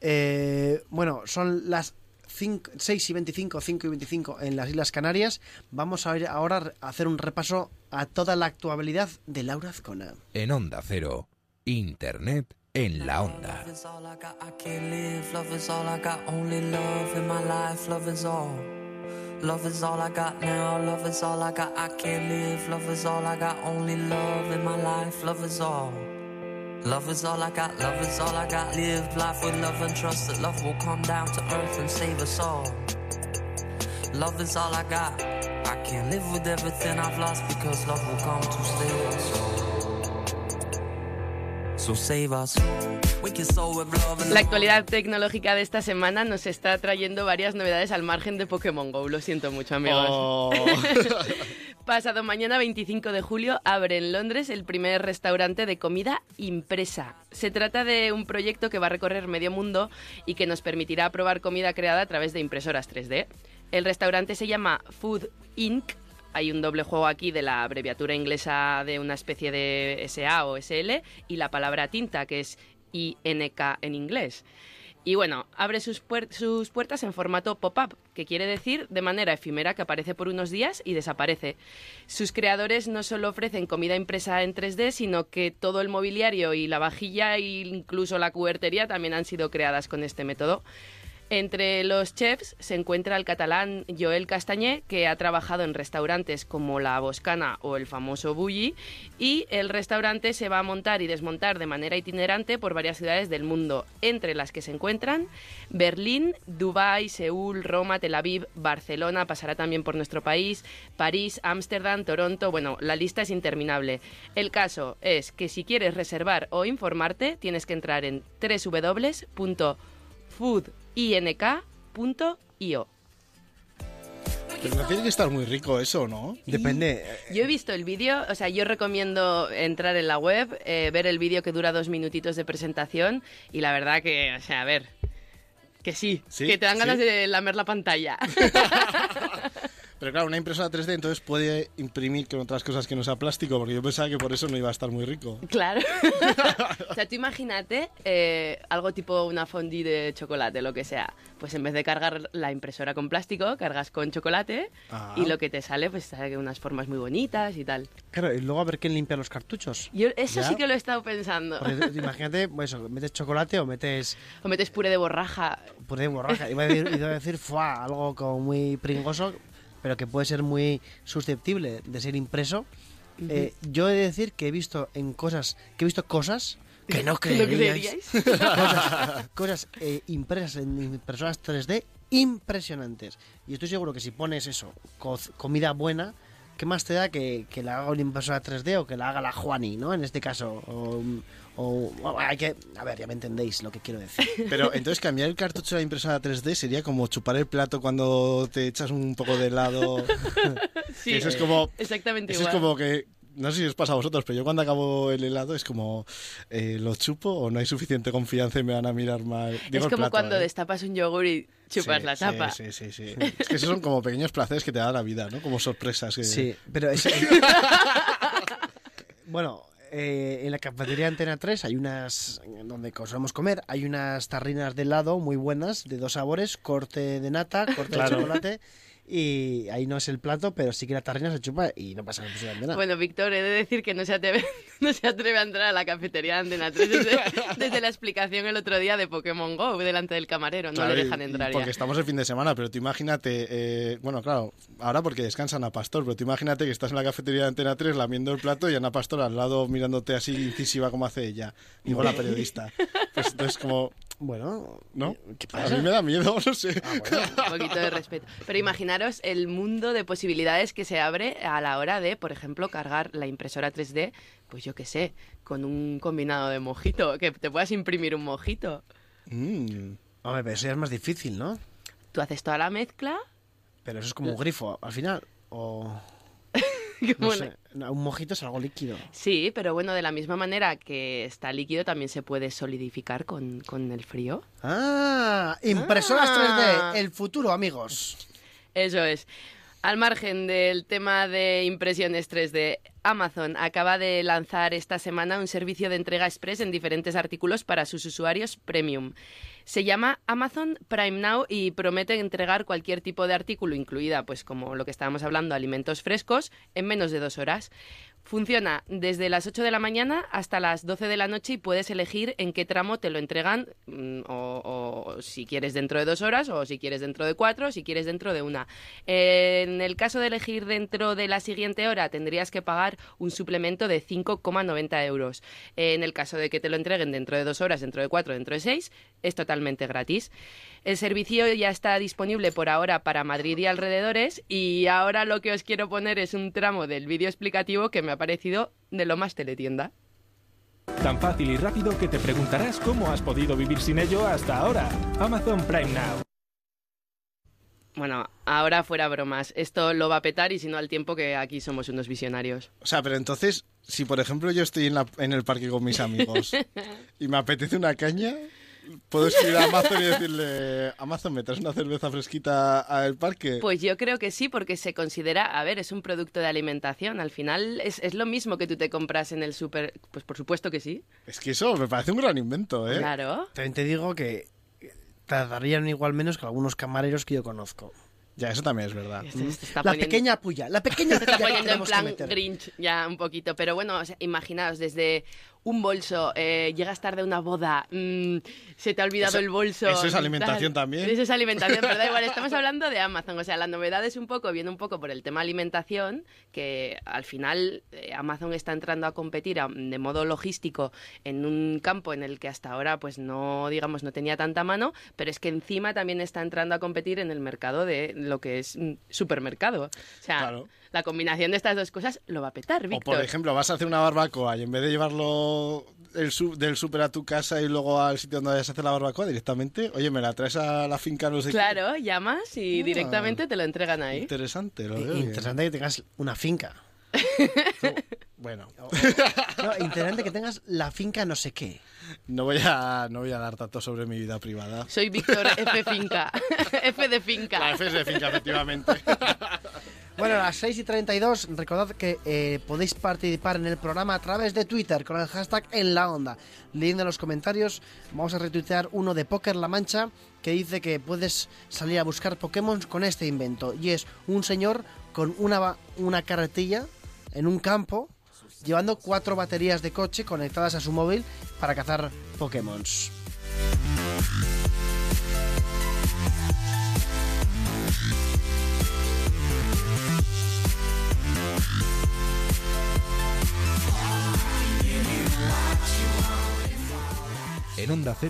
Eh, bueno, son las 5, 6 y 25, 5 y 25 en las Islas Canarias. Vamos a ir ahora a hacer un repaso a toda la actualidad de Laura Azcona. En Onda Cero, Internet en la Onda. Love is all I got, I can't live. Love is all I got, only love in my life. Love is all. Love is all I got now. Love is all I got, I can't live. Love is all I got, only love in my life. Love is all. Love is all I got, love is all I got. Live life with love and trust that love will come down to earth and save us all. Love is all I got. I can't live with everything I've lost because love will come to save us all. So save us. La actualidad tecnológica de esta semana nos está trayendo varias novedades al margen de Pokémon Go. Lo siento mucho, amigos. Oh. Pasado mañana, 25 de julio, abre en Londres el primer restaurante de comida impresa. Se trata de un proyecto que va a recorrer medio mundo y que nos permitirá probar comida creada a través de impresoras 3D. El restaurante se llama Food Inc. Hay un doble juego aquí de la abreviatura inglesa de una especie de SA o SL y la palabra tinta, que es INK en inglés. Y bueno, abre sus, puer- sus puertas en formato pop-up, que quiere decir de manera efímera que aparece por unos días y desaparece. Sus creadores no solo ofrecen comida impresa en 3D, sino que todo el mobiliario y la vajilla e incluso la cubertería también han sido creadas con este método. Entre los chefs se encuentra el catalán Joel Castañé, que ha trabajado en restaurantes como La Boscana o el famoso Bulli, y el restaurante se va a montar y desmontar de manera itinerante por varias ciudades del mundo, entre las que se encuentran Berlín, Dubái, Seúl, Roma, Tel Aviv, Barcelona, pasará también por nuestro país, París, Ámsterdam, Toronto, bueno, la lista es interminable. El caso es que si quieres reservar o informarte, tienes que entrar en www.foodink.io. Pero no tiene que estar muy rico eso, ¿no? Depende. Yo he visto el vídeo, o sea, yo recomiendo entrar en la web, eh, ver el vídeo que dura dos minutitos de presentación y la verdad que, o sea, a ver, que sí, Sí, que te dan ganas sí. de lamer la pantalla. Pero claro, una impresora 3D entonces puede imprimir con otras cosas que no sea plástico, porque yo pensaba que por eso no iba a estar muy rico. claro. o sea, tú imagínate eh, algo tipo una fondue de chocolate, lo que sea. Pues en vez de cargar la impresora con plástico, cargas con chocolate Ah. y lo que te sale, pues sale unas formas muy bonitas y tal. Claro, y luego a ver quién limpia los cartuchos. Yo eso ¿Ya? sí que lo he estado pensando. Porque, imagínate, pues eso, metes chocolate o metes O metes puré de borraja. puré de borraja. Iba a decir, iba a decir fuá, algo como muy pringoso, pero que puede ser muy susceptible de ser impreso. Eh, yo he de decir que he visto en cosas, que he visto cosas que no ¿Que no creeríais. creeríais? cosas cosas, eh, impresas en impresoras 3D impresionantes. Y estoy seguro que si pones eso, co- comida buena, ¿qué más te da que, que la haga una impresora 3D o que la haga la Juani, ¿no? En este caso. O, o- o hay que. A ver, ya me entendéis lo que quiero decir. Pero entonces cambiar el cartucho de la impresora 3D sería como chupar el plato cuando te echas un poco de helado. Sí, eso es como... exactamente Eso es igual. como que... No sé si os pasa a vosotros, pero yo cuando acabo el helado es como... eh, ¿Lo chupo o no hay suficiente confianza y me van a mirar mal? Digo, es como plato, cuando ¿eh? destapas un yogur y chupas Sí, la sí, tapa. Sí, sí, sí. Es que esos son como pequeños placeres que te da la vida, ¿no? Como sorpresas. Que... Sí, pero es... bueno, eh, en la cafetería Antena 3 hay unas, donde solemos comer, hay unas tarrinas de helado muy buenas, de dos sabores, corte de nata, corte Claro. de chocolate, y ahí no es el plato, pero sí que la tarrina se chupa y no pasa absolutamente nada. Bueno, Víctor, he de decir que no se atreve, no se atreve a entrar a la cafetería de Antena 3 desde, desde la explicación el otro día de Pokémon GO delante del camarero. No Claro, le dejan y entrar Porque ya. estamos el fin de semana, pero tú imagínate, eh, bueno, claro, ahora porque descansan a Pastor, pero tú imagínate que estás en la cafetería de Antena 3 lamiendo el plato y Ana Pastor al lado mirándote así incisiva como hace ella, digo la periodista. Pues entonces como, Bueno, ¿no? ¿qué A mí me da miedo, no sé. Un poquito de respeto. Pero imaginaros el mundo de posibilidades que se abre a la hora de, por ejemplo, cargar la impresora 3D, pues yo qué sé, con un combinado de mojito, que te puedas imprimir un mojito. Mm. Hombre, pero eso ya es más difícil, ¿no? Tú haces toda la mezcla, Pero eso es como un grifo, al final, o... como No una- sé, un mojito es algo líquido. Sí, pero bueno, de la misma manera que está líquido, también se puede solidificar con, con el frío. Ah, impresoras Ah. 3D, el futuro, amigos. Eso es. Al margen del tema de impresiones 3D, Amazon acaba de lanzar esta semana un servicio de entrega express en diferentes artículos para sus usuarios premium. Se llama Amazon Prime Now y promete entregar cualquier tipo de artículo, incluida, pues como lo que estábamos hablando, alimentos frescos, en menos de dos horas. Funciona desde las 8 de la mañana hasta las 12 de la noche y puedes elegir en qué tramo te lo entregan, mm, o, si quieres dentro de dos horas, o si quieres dentro de cuatro, o si quieres dentro de una. En el caso de elegir dentro de la siguiente hora, tendrías que pagar un suplemento de 5,90 euros. En el caso de que te lo entreguen dentro de dos horas, dentro de cuatro, dentro de seis, es totalmente gratis. El servicio ya está disponible por ahora para Madrid y alrededores y ahora lo que os quiero poner es un tramo del vídeo explicativo que me ha parecido de lo más teletienda. Tan fácil y rápido que te preguntarás cómo has podido vivir sin ello hasta ahora. Amazon Prime Now. Bueno, ahora fuera bromas, esto lo va a petar y si no al tiempo que aquí somos unos visionarios. O sea, pero entonces, si por ejemplo yo estoy en, la- en el parque con mis amigos y me apetece una caña, puedo escribir a Amazon y decirle, Amazon, ¿me traes una cerveza fresquita al parque? Pues yo creo que sí, porque se considera, a ver, es un producto de alimentación. Al final es, es lo mismo que tú te compras en el súper. Pues por supuesto que sí. Es que eso me parece un gran invento, ¿eh? Claro. También te digo que tardarían igual menos que algunos camareros que yo conozco. Ya, eso también es verdad. Se- se está La poniendo- pequeña puya, la pequeña se está puya que poniendo en plan. Grinch ya un poquito. Pero bueno, o sea, imaginaos, desde un bolso, eh, llegas tarde a una boda, mm, se te ha olvidado Eso- el bolso. eso es tal. alimentación también. Eso es alimentación, pero da igual, estamos hablando de Amazon. O sea, la novedad es un poco, viene un poco por el tema alimentación, que al final eh, Amazon está entrando a competir a- de modo logístico en un campo en el que hasta ahora, pues no, digamos, no tenía tanta mano, pero es que encima también está entrando a competir en el mercado de lo que es mm, supermercado. O sea, Claro. la combinación de estas dos cosas lo va a petar, O Víctor. por ejemplo, vas a hacer una barbacoa y en vez de llevarlo el su- del súper a tu casa y luego al sitio donde vayas a hacer la barbacoa directamente, oye, me la traes a la finca, no sé qué. Claro, llamas y Ah. directamente te lo entregan ahí. Interesante, lo veo bien. Interesante que tengas una finca. Bueno, No, interesante que tengas la finca no sé qué. no voy a no voy a dar datos sobre mi vida privada. Soy Víctor F. Finca. F de finca. La F es de finca, efectivamente. Bueno, a las 6 y 32, recordad que eh, podéis participar en el programa a través de Twitter con el hashtag en la onda. Leyendo los comentarios, vamos a retuitear uno de Poker La Mancha que dice que puedes salir a buscar Pokémon con este invento. Y es un señor con una, una carretilla en un campo llevando cuatro baterías de coche conectadas a su móvil para cazar Pokémon. En Onda Z